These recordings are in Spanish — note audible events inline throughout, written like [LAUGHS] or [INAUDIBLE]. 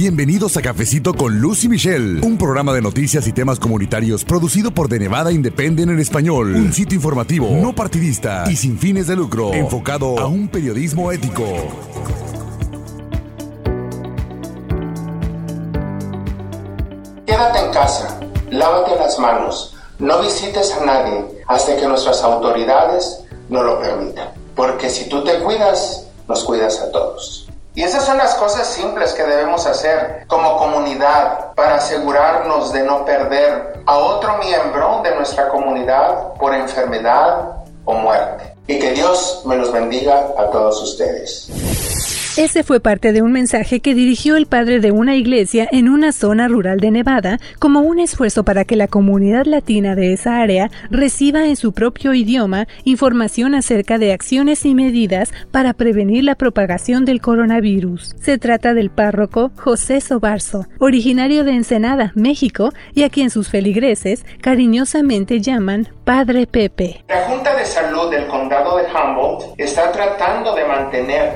Bienvenidos a Cafecito con Lucy Michelle, un programa de noticias y temas comunitarios producido por The Nevada Independent en español, un sitio informativo, no partidista y sin fines de lucro, enfocado a un periodismo ético. Quédate en casa, lávate las manos, no visites a nadie hasta que nuestras autoridades no lo permitan. Porque si tú te cuidas, nos cuidas a todos. Y esas son las cosas simples que debemos hacer como comunidad para asegurarnos de no perder a otro miembro de nuestra comunidad por enfermedad o muerte. Y que Dios me los bendiga a todos ustedes. Ese fue parte de un mensaje que dirigió el padre de una iglesia en una zona rural de Nevada como un esfuerzo para que la comunidad latina de esa área reciba en su propio idioma información acerca de acciones y medidas para prevenir la propagación del coronavirus. Se trata del párroco José Sobarzo, originario de Ensenada, México, y a quien sus feligreses cariñosamente llaman Padre Pepe. La Junta de Salud del Condado de Humboldt está tratando de mantener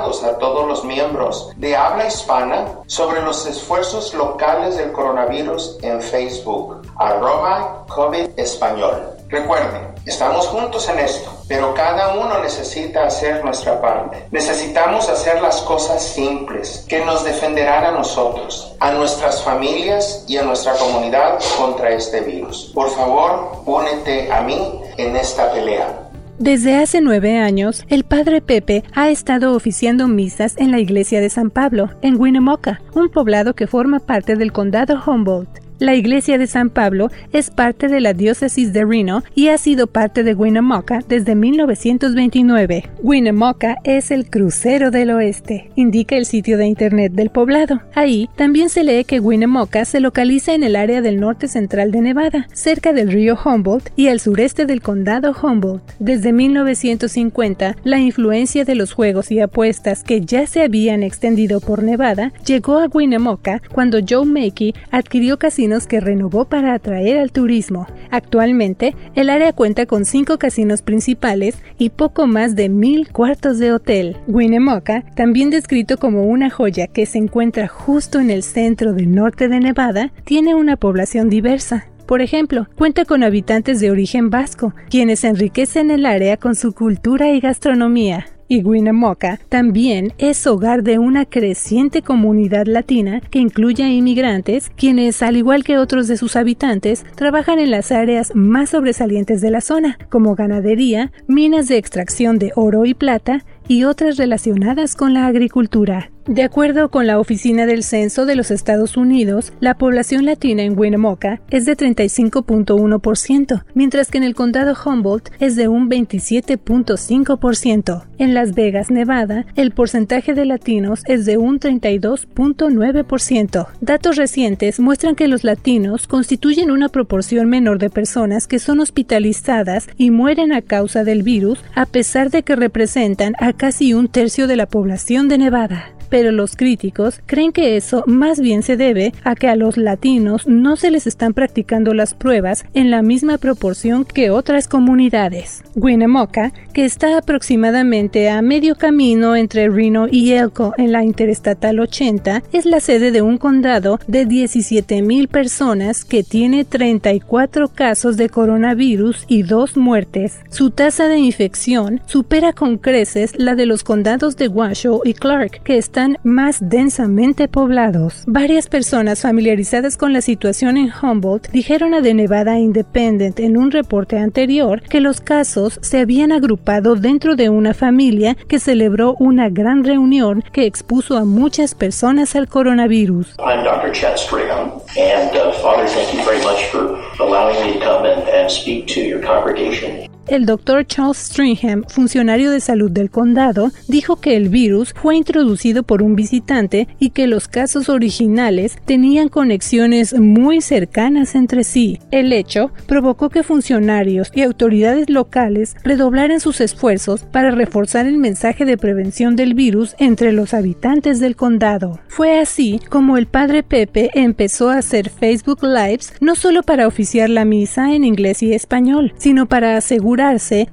a todos los miembros de habla hispana sobre los esfuerzos locales del coronavirus en Facebook, arroba COVID Español. Recuerden, estamos juntos en esto, pero cada uno necesita hacer nuestra parte. Necesitamos hacer las cosas simples que nos defenderán a nosotros, a nuestras familias y a nuestra comunidad contra este virus. Por favor, únete a mí en esta pelea. Desde hace nueve años, el padre Pepe ha estado oficiando misas en la iglesia de San Pablo, en Winnemucca, un poblado que forma parte del condado Humboldt. La iglesia de San Pablo es parte de la diócesis de Reno y ha sido parte de Winnemucca desde 1929. Winnemucca es el crucero del oeste, indica el sitio de internet del poblado. Ahí también se lee que Winnemucca se localiza en el área del norte central de Nevada, cerca del río Humboldt y al sureste del condado Humboldt. Desde 1950, la influencia de los juegos y apuestas que ya se habían extendido por Nevada llegó a Winnemucca cuando Joe Mackey adquirió que renovó para atraer al turismo. Actualmente, el área cuenta con cinco casinos principales y poco más de mil cuartos de hotel. Winnemucca, también descrito como una joya que se encuentra justo en el centro del norte de Nevada, tiene una población diversa. Por ejemplo, cuenta con habitantes de origen vasco, quienes enriquecen el área con su cultura y gastronomía y Winnemucca también es hogar de una creciente comunidad latina que incluye inmigrantes, quienes, al igual que otros de sus habitantes, trabajan en las áreas más sobresalientes de la zona, como ganadería, minas de extracción de oro y plata y otras relacionadas con la agricultura. De acuerdo con la Oficina del Censo de los Estados Unidos, la población latina en Winnemucca es de 35.1%, mientras que en el condado Humboldt es de un 27.5%. En Las Vegas, Nevada, el porcentaje de latinos es de un 32.9%. Datos recientes muestran que los latinos constituyen una proporción menor de personas que son hospitalizadas y mueren a causa del virus, a pesar de que representan a casi un tercio de la población de Nevada pero los críticos creen que eso más bien se debe a que a los latinos no se les están practicando las pruebas en la misma proporción que otras comunidades. Winnemucca, que está aproximadamente a medio camino entre Reno y Elko en la Interestatal 80, es la sede de un condado de 17.000 personas que tiene 34 casos de coronavirus y dos muertes. Su tasa de infección supera con creces la de los condados de Washoe y Clark, que están más densamente poblados. Varias personas familiarizadas con la situación en Humboldt dijeron a The Nevada Independent en un reporte anterior que los casos se habían agrupado dentro de una familia que celebró una gran reunión que expuso a muchas personas al coronavirus. I'm Dr. Chet Strigham, and uh, Father, thank you very much for allowing me to come and, and speak to your congregation. El doctor Charles Stringham, funcionario de salud del condado, dijo que el virus fue introducido por un visitante y que los casos originales tenían conexiones muy cercanas entre sí. El hecho provocó que funcionarios y autoridades locales redoblaran sus esfuerzos para reforzar el mensaje de prevención del virus entre los habitantes del condado. Fue así como el padre Pepe empezó a hacer Facebook Lives no solo para oficiar la misa en inglés y español, sino para asegurar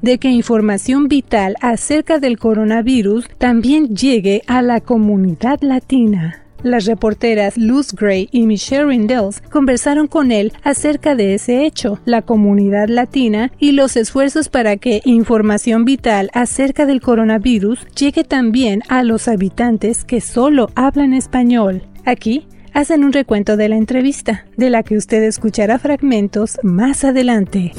de que información vital acerca del coronavirus también llegue a la comunidad latina. Las reporteras Luz Gray y Michelle Rindels conversaron con él acerca de ese hecho, la comunidad latina y los esfuerzos para que información vital acerca del coronavirus llegue también a los habitantes que solo hablan español. Aquí hacen un recuento de la entrevista, de la que usted escuchará fragmentos más adelante.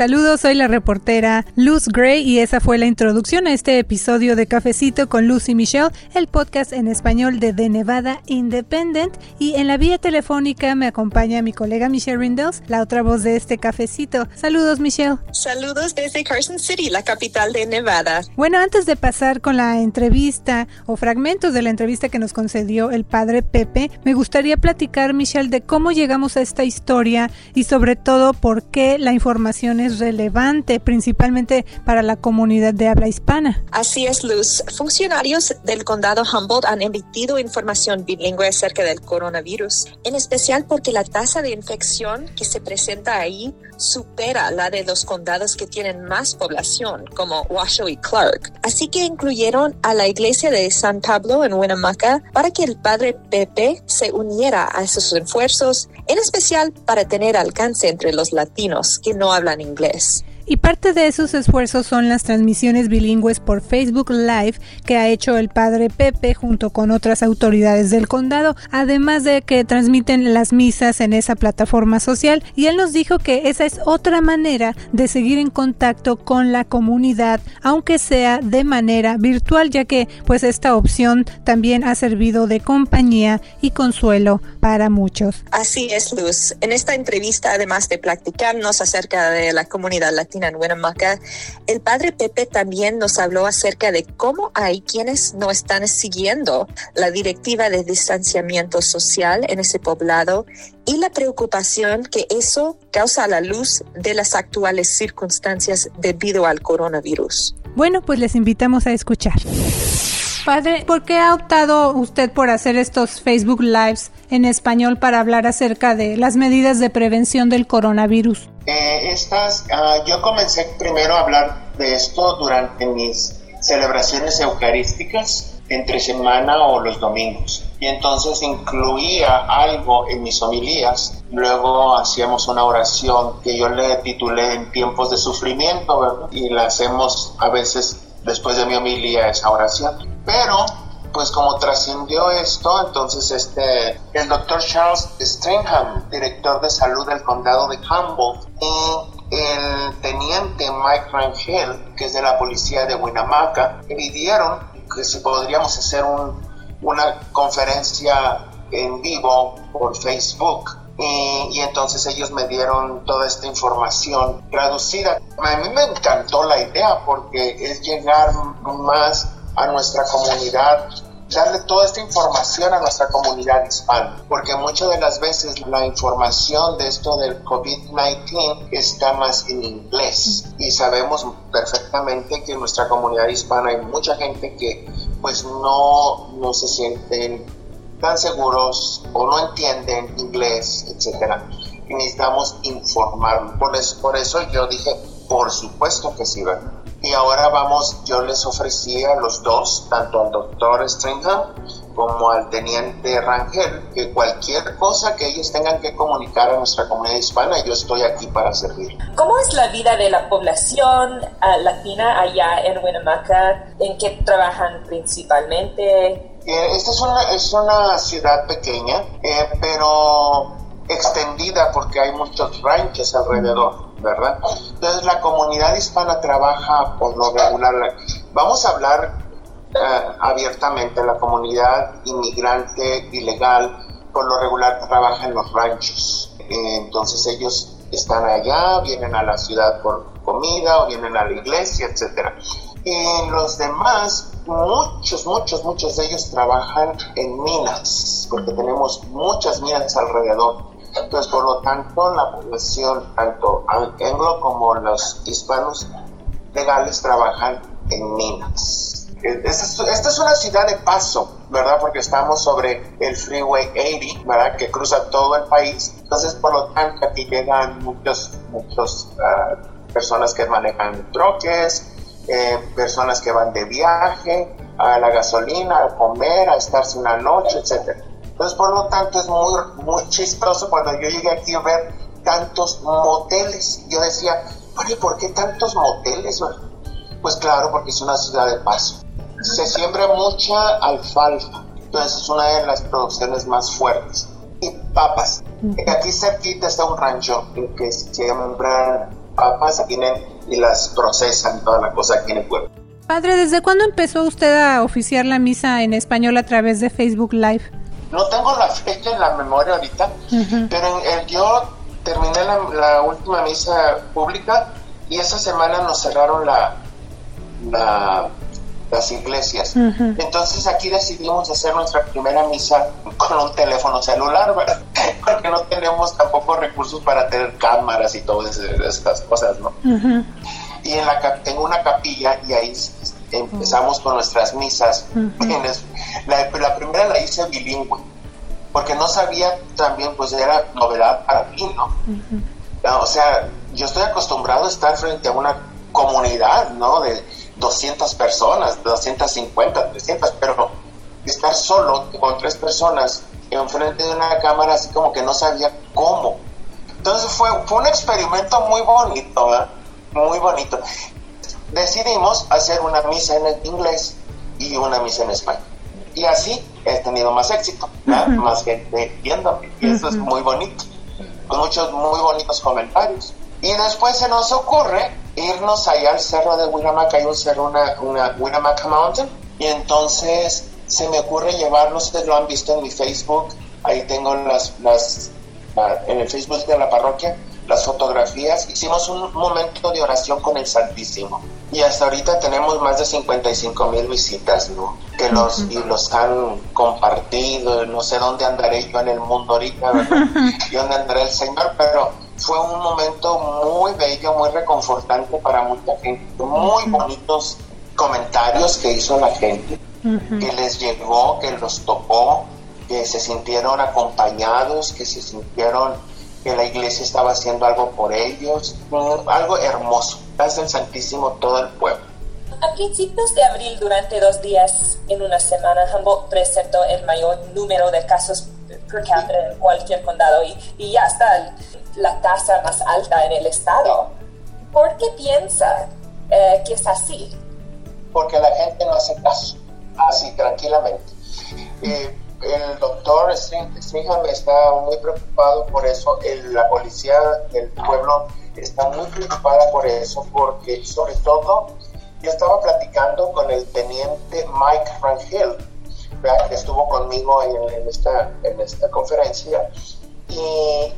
Saludos, soy la reportera Luz Gray y esa fue la introducción a este episodio de Cafecito con Luz y Michelle, el podcast en español de The Nevada Independent. Y en la vía telefónica me acompaña mi colega Michelle Rindels, la otra voz de este cafecito. Saludos, Michelle. Saludos desde Carson City, la capital de Nevada. Bueno, antes de pasar con la entrevista o fragmentos de la entrevista que nos concedió el padre Pepe, me gustaría platicar, Michelle, de cómo llegamos a esta historia y sobre todo por qué la información es relevante, principalmente para la comunidad de habla hispana. Así es, Luz. Funcionarios del condado Humboldt han emitido información bilingüe acerca del coronavirus, en especial porque la tasa de infección que se presenta ahí supera la de los condados que tienen más población, como Washoe y Clark. Así que incluyeron a la iglesia de San Pablo en Winnemucca para que el padre Pepe se uniera a esos esfuerzos, en especial para tener alcance entre los latinos que no hablan inglés. Y parte de esos esfuerzos son las transmisiones bilingües por Facebook Live que ha hecho el padre Pepe junto con otras autoridades del condado, además de que transmiten las misas en esa plataforma social. Y él nos dijo que esa es otra manera de seguir en contacto con la comunidad, aunque sea de manera virtual, ya que pues esta opción también ha servido de compañía y consuelo para muchos. Así es, Luz. En esta entrevista, además de platicarnos acerca de la comunidad latina, en Winnemucca, el padre Pepe también nos habló acerca de cómo hay quienes no están siguiendo la directiva de distanciamiento social en ese poblado y la preocupación que eso causa a la luz de las actuales circunstancias debido al coronavirus. Bueno, pues les invitamos a escuchar. Padre, ¿por qué ha optado usted por hacer estos Facebook Lives en español para hablar acerca de las medidas de prevención del coronavirus? Eh, estas, ah, yo comencé primero a hablar de esto durante mis celebraciones eucarísticas entre semana o los domingos. Y entonces incluía algo en mis homilías. Luego hacíamos una oración que yo le titulé en tiempos de sufrimiento, ¿verdad? Y la hacemos a veces después de mi homilía esa oración. Pero, pues como trascendió esto, entonces este, el doctor Charles Stringham, director de salud del condado de Humboldt, y el teniente Mike Rangel, que es de la policía de Winnemucca, pidieron que si podríamos hacer una conferencia en vivo por Facebook. Y, entonces ellos me dieron toda esta información traducida. A mí me encantó la idea porque es llegar más a nuestra comunidad, darle toda esta información a nuestra comunidad hispana, porque muchas de las veces la información de esto del COVID-19 está más en inglés y sabemos perfectamente que en nuestra comunidad hispana hay mucha gente que pues no, no se sienten tan seguros o no entienden inglés, etcétera. Necesitamos informar. Por eso, por eso yo dije, por supuesto que sí, ¿verdad? Y ahora vamos, yo les ofrecí a los dos, tanto al doctor Stringham como al teniente Rangel, que cualquier cosa que ellos tengan que comunicar a nuestra comunidad hispana, yo estoy aquí para servir. ¿Cómo es la vida de la población uh, latina allá en Winnemucca? ¿En qué trabajan principalmente? Eh, esta es una, es una ciudad pequeña, eh, pero extendida porque hay muchos ranchos alrededor. ¿verdad? Entonces la comunidad hispana trabaja por lo regular. Vamos a hablar eh, abiertamente, la comunidad inmigrante ilegal por lo regular trabaja en los ranchos. Eh, entonces ellos están allá, vienen a la ciudad por comida o vienen a la iglesia, etc. Y los demás, muchos, muchos, muchos de ellos trabajan en minas, porque tenemos muchas minas alrededor entonces, por lo tanto, la población, tanto anglo como los hispanos legales, trabajan en minas. Esta es, una ciudad de paso, ¿verdad? Porque estamos sobre el Freeway 80, ¿verdad? Que cruza todo el país. Entonces, por lo tanto, aquí llegan muchos, muchos uh, personas que manejan troques, eh, personas que van de viaje, a la gasolina, a comer, a estarse una noche, etc. Entonces, por lo tanto, es muy, muy chistoso cuando yo llegué aquí a ver tantos moteles. Yo decía, ¿por qué tantos moteles? Pues claro, porque es una ciudad de paso. Se siembra mucha alfalfa, entonces es una de las producciones más fuertes. Y papas. Aquí cerquita está un rancho que se siembran papas aquí y las procesan, toda la cosa aquí en el pueblo. Padre, ¿desde cuándo empezó usted a oficiar la misa en español a través de Facebook Live? No tengo la fecha en la memoria ahorita, pero yo terminé la, última misa pública y esa semana nos cerraron la, las iglesias. Entonces aquí decidimos hacer nuestra primera misa con un teléfono celular, ¿verdad? [LAUGHS] Porque no tenemos tampoco recursos para tener cámaras y todas estas cosas, ¿no? Y en la, tengo una capilla y ahí empezamos con nuestras misas. la, la primera la hice bilingüe porque no sabía también, pues era novedad para mí, ¿no? O sea, yo estoy acostumbrado a estar frente a una comunidad, ¿no? De 200 personas, 250, 300, pero estar solo con tres personas enfrente de una cámara así como que no sabía cómo. Entonces fue, fue un experimento muy bonito, ¿eh? Muy bonito. Decidimos hacer una misa en inglés y una misa en español y así he tenido más éxito, más gente viéndome, y eso es muy bonito, con muchos muy bonitos comentarios. Y después se nos ocurre irnos allá al cerro de Winamaca, hay un cerro, una, una Winamaca Mountain, y entonces se me ocurre llevarlos, ustedes lo han visto en mi Facebook, ahí tengo las, las en el Facebook de la parroquia, las fotografías, hicimos un momento de oración con el Santísimo. Y hasta ahorita tenemos más de 55 mil visitas, ¿no? Que los, y los han compartido, no sé dónde andaré yo en el mundo ahorita, ¿verdad? [LAUGHS] y dónde andará el Señor, pero fue un momento muy bello, muy reconfortante para mucha gente, muy bonitos comentarios que hizo la gente, que les llegó, que los tocó, que se sintieron acompañados, que se sintieron que la iglesia estaba haciendo algo por ellos, algo hermoso. Gracias al Santísimo todo el pueblo. A principios de abril, durante dos días en una semana, Humboldt presentó el mayor número de casos per cápita en cualquier condado y, ya está la tasa más alta en el estado. ¿Por qué piensa eh, que es así? Porque la gente no hace caso, así tranquilamente. Eh, el doctor Stringham está muy preocupado por eso, la policía del pueblo está muy preocupada por eso, porque sobre todo yo estaba platicando con el teniente Mike Rangel, que estuvo conmigo en, esta, en esta conferencia, y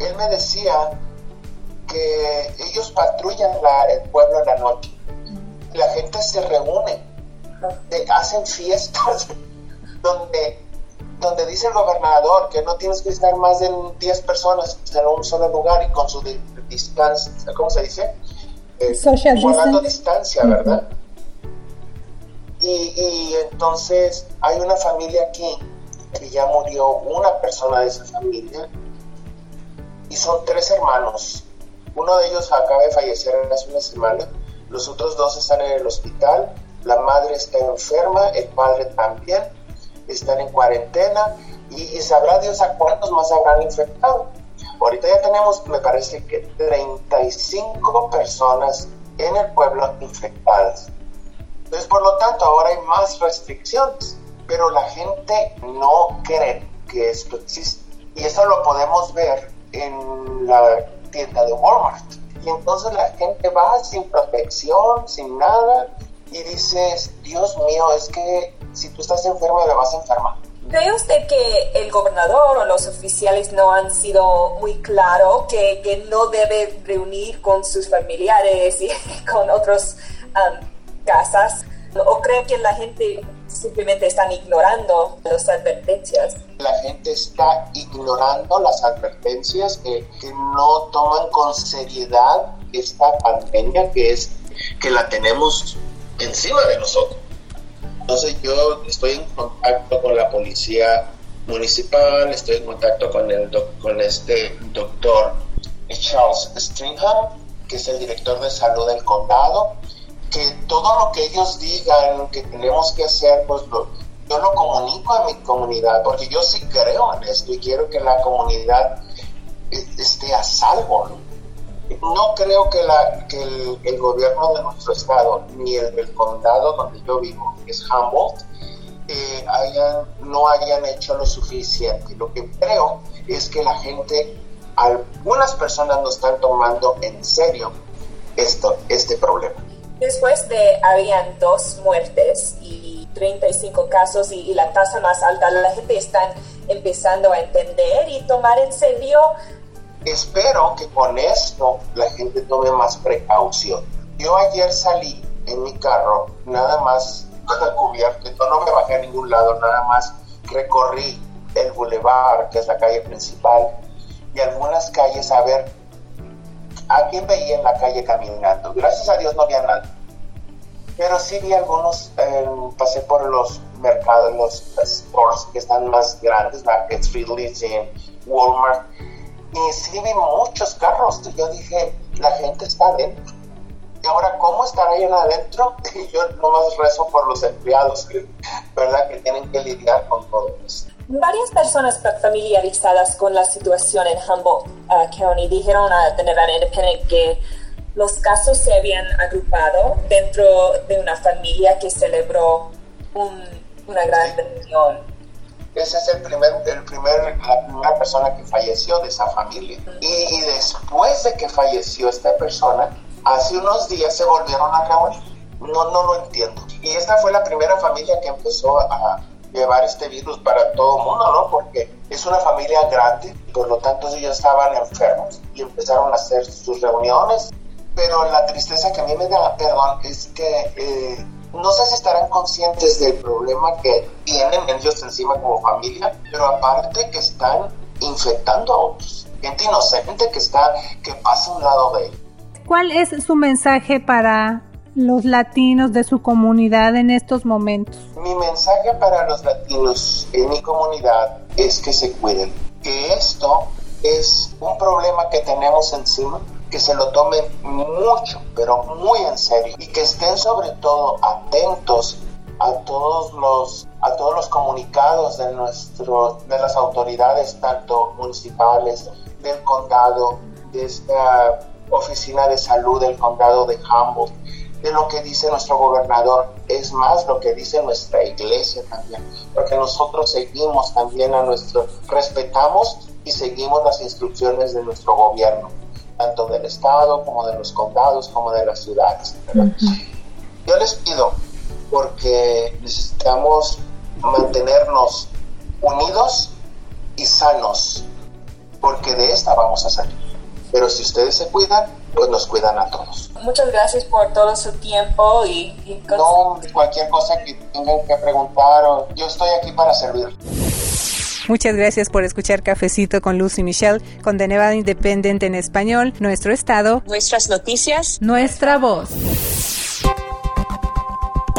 él me decía que ellos patrullan el pueblo en la noche, la gente se reúne, hacen fiestas [LAUGHS] donde donde dice el gobernador que no tienes que estar más de 10 personas en un solo lugar y con su distancia, ¿cómo se dice? Eh, Social guardando distancia, ¿verdad? Y, entonces hay una familia aquí que ya murió una persona de esa familia y son tres hermanos. Uno de ellos acaba de fallecer hace una semana, los otros dos están en el hospital, la madre está enferma, el padre también están en cuarentena y, sabrá Dios a cuántos más habrán infectado. Ahorita ya tenemos, me parece que 35 personas en el pueblo infectadas. Entonces, por lo tanto, ahora hay más restricciones, pero la gente no cree que esto existe. Y eso lo podemos ver en la tienda de Walmart. Y entonces la gente va sin protección, sin nada, y dices, Dios mío, es que si tú estás enfermo, le vas a enfermar. ¿Cree usted que el gobernador o los oficiales no han sido muy claros que, que no debe reunir con sus familiares y [LAUGHS] con otras um, casas? ¿O cree que la gente simplemente están ignorando las advertencias? La gente está ignorando las advertencias, que, que no toman con seriedad esta pandemia que es que la tenemos encima de nosotros. Entonces yo estoy en contacto con la policía municipal, estoy en contacto con, el con este doctor Charles Stringham, que es el director de salud del condado, que todo lo que ellos digan que tenemos que hacer, pues yo lo comunico a mi comunidad, porque yo sí creo en esto y quiero que la comunidad esté a salvo. No, creo que, la, que el, gobierno de nuestro estado, ni el del condado donde yo vivo, que es Humboldt, eh, hayan, no hayan hecho lo suficiente. Lo que creo es que la gente, algunas personas no están tomando en serio esto, este problema. Después de habían dos muertes y 35 casos y, la tasa más alta, la gente está empezando a entender y tomar en serio. Espero que con esto la gente tome más precaución. Yo ayer salí en mi carro, nada más [LAUGHS] cubierto, no me bajé a ningún lado, nada más recorrí el bulevar, que es la calle principal, y algunas calles a ver a quién veía en la calle caminando. Gracias a Dios no había nada. Pero sí vi algunos, eh, pasé por los mercados, los stores que están más grandes, Market Street, Walmart, y sí vi muchos carros. Yo dije, la gente está adentro. Y ahora, ¿cómo estará ahí adentro? [LAUGHS] Y yo nomás rezo por los empleados, ¿verdad? Que tienen que lidiar con todo esto. Varias personas familiarizadas con la situación en Humboldt uh, County dijeron a The Nevada Independent que los casos se habían agrupado dentro de una familia que celebró una gran reunión. Ese es el primer, el primer, la primera persona que falleció de esa familia. y, y, después de que falleció esta persona, hace unos días se volvieron a reunir. No, no lo entiendo. Y esta fue la primera familia que empezó a, llevar este virus para todo el mundo, ¿no? Porque es una familia grande, por lo tanto ellos estaban enfermos y empezaron a hacer sus reuniones. Pero la tristeza que a mí me da, perdón, es que eh, no sé si estarán conscientes del problema que tienen ellos encima como familia, pero aparte que están infectando a otros. Gente inocente que está, que pasa a un lado de ellos. ¿Cuál es su mensaje para los latinos de su comunidad en estos momentos? Mi mensaje para los latinos en mi comunidad es que se cuiden, que esto es un problema que tenemos encima, que se lo tomen mucho, pero muy en serio y que estén sobre todo atentos a todos los a todos los comunicados de nuestro de las autoridades tanto municipales del condado de esta oficina de salud del condado de Humboldt de lo que dice nuestro gobernador, es más lo que dice nuestra iglesia también, porque nosotros seguimos también a nuestro, respetamos y seguimos las instrucciones de nuestro gobierno, tanto del estado como de los condados, como de las ciudades. Yo les pido, porque necesitamos mantenernos unidos y sanos, porque de esta vamos a salir. Pero si ustedes se cuidan, pues nos cuidan a todos. Muchas gracias por todo su tiempo y... no, cualquier cosa que tengan que preguntar, yo estoy aquí para servir. Muchas gracias por escuchar Cafecito con Lucy Michelle, con The Nevada Independent en español, nuestro estado, nuestras noticias, nuestra voz.